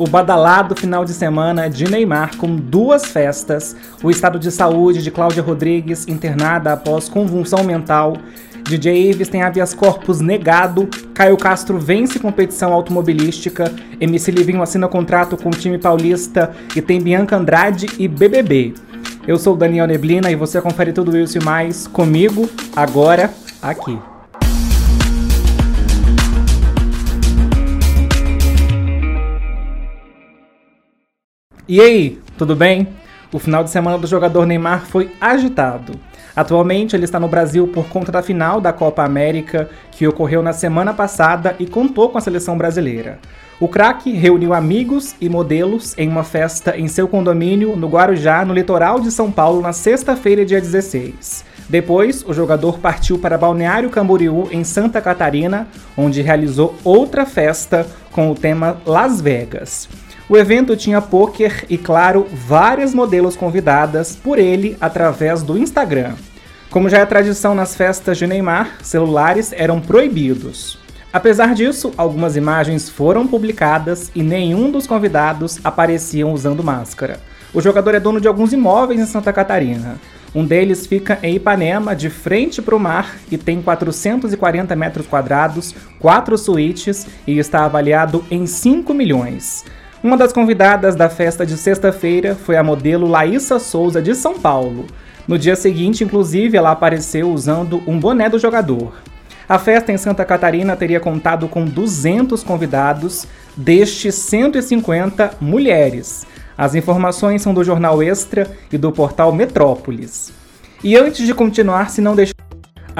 o badalado final de semana de Neymar com duas festas, o estado de saúde de Cláudia Rodrigues internada após convulsão mental, DJ Ives tem habeas corpus negado, Caio Castro vence competição automobilística, MC Livinho assina contrato com o time paulista e tem Bianca Andrade e BBB. Eu sou Daniel Neblina e você confere tudo isso e mais comigo agora aqui. E aí, tudo bem? O final de semana do jogador Neymar foi agitado. Atualmente ele está no Brasil por conta da final da Copa América, que ocorreu na semana passada e contou com a seleção brasileira. O craque reuniu amigos e modelos em uma festa em seu condomínio no Guarujá, no litoral de São Paulo, na sexta-feira, dia 16. Depois, o jogador partiu para Balneário Camboriú, em Santa Catarina, onde realizou outra festa com o tema Las Vegas. O evento tinha poker e, claro, várias modelos convidadas por ele através do Instagram. Como já é tradição nas festas de Neymar, celulares eram proibidos. Apesar disso, algumas imagens foram publicadas e nenhum dos convidados apareciam usando máscara. O jogador é dono de alguns imóveis em Santa Catarina. Um deles fica em Ipanema, de frente para o mar, e tem 440 metros quadrados, quatro suítes e está avaliado em 5 milhões. Uma das convidadas da festa de sexta-feira foi a modelo Laísa Souza de São Paulo. No dia seguinte, inclusive, ela apareceu usando um boné do jogador. A festa em Santa Catarina teria contado com 200 convidados, destes 150 mulheres. As informações são do jornal Extra e do portal Metrópolis. E antes de continuar, se não deixar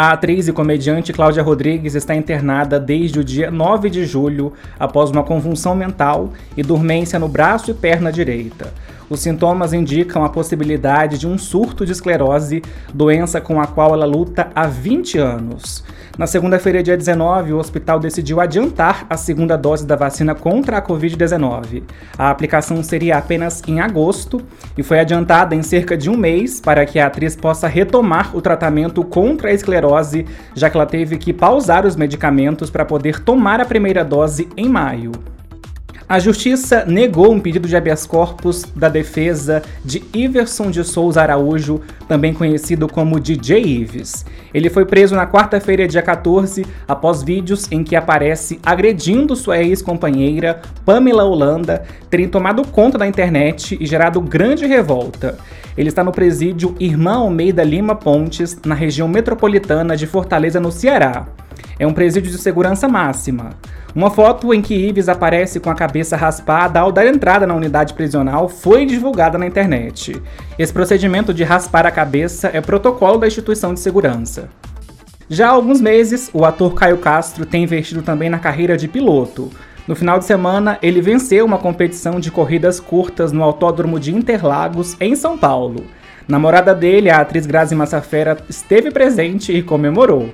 a atriz e comediante Cláudia Rodrigues está internada desde o dia 9 de julho após uma convulsão mental e dormência no braço e perna direita. Os sintomas indicam a possibilidade de um surto de esclerose, doença com a qual ela luta há 20 anos. Na segunda-feira, dia 19, o hospital decidiu adiantar a segunda dose da vacina contra a Covid-19. A aplicação seria apenas em agosto e foi adiantada em cerca de um mês para que a atriz possa retomar o tratamento contra a esclerose, já que ela teve que pausar os medicamentos para poder tomar a primeira dose em maio. A justiça negou um pedido de habeas corpus da defesa de Iverson de Souza Araújo, também conhecido como DJ Ives. Ele foi preso na quarta-feira, dia 14, após vídeos em que aparece agredindo sua ex-companheira, Pamela Holanda, terem tomado conta da internet e gerado grande revolta. Ele está no presídio Irmã Almeida Lima Pontes, na região metropolitana de Fortaleza, no Ceará. É um presídio de segurança máxima. Uma foto em que Ives aparece com a cabeça raspada ao dar entrada na unidade prisional foi divulgada na internet. Esse procedimento de raspar a cabeça é protocolo da instituição de segurança. Já há alguns meses, o ator Caio Castro tem investido também na carreira de piloto. No final de semana, ele venceu uma competição de corridas curtas no Autódromo de Interlagos, em São Paulo. Namorada dele, a atriz Grazi Massafera, esteve presente e comemorou.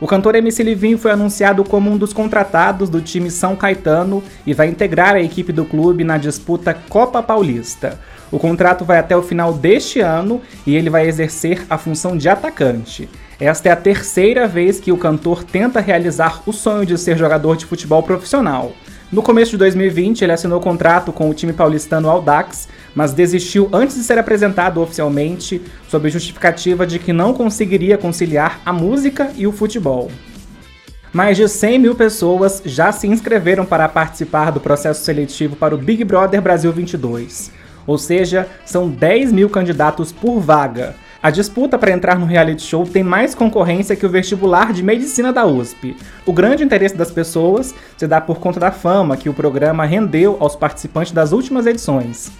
O cantor MC Livinho foi anunciado como um dos contratados do time São Caetano e vai integrar a equipe do clube na disputa Copa Paulista. O contrato vai até o final deste ano e ele vai exercer a função de atacante. Esta é a terceira vez que o cantor tenta realizar o sonho de ser jogador de futebol profissional. No começo de 2020, ele assinou contrato com o time paulistano Audax, mas desistiu antes de ser apresentado oficialmente, sob justificativa de que não conseguiria conciliar a música e o futebol. Mais de 100 mil pessoas já se inscreveram para participar do processo seletivo para o Big Brother Brasil 22, ou seja, são 10 mil candidatos por vaga. A disputa para entrar no reality show tem mais concorrência que o vestibular de medicina da USP. O grande interesse das pessoas se dá por conta da fama que o programa rendeu aos participantes das últimas edições.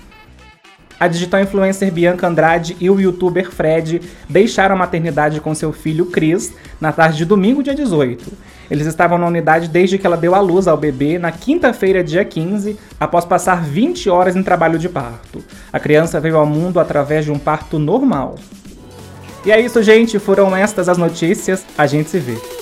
A digital influencer Bianca Andrade e o youtuber Fred deixaram a maternidade com seu filho Chris na tarde de domingo, dia 18. Eles estavam na unidade desde que ela deu à luz ao bebê na quinta-feira, dia 15, após passar 20 horas em trabalho de parto. A criança veio ao mundo através de um parto normal. E é isso, gente. Foram estas as notícias. A gente se vê.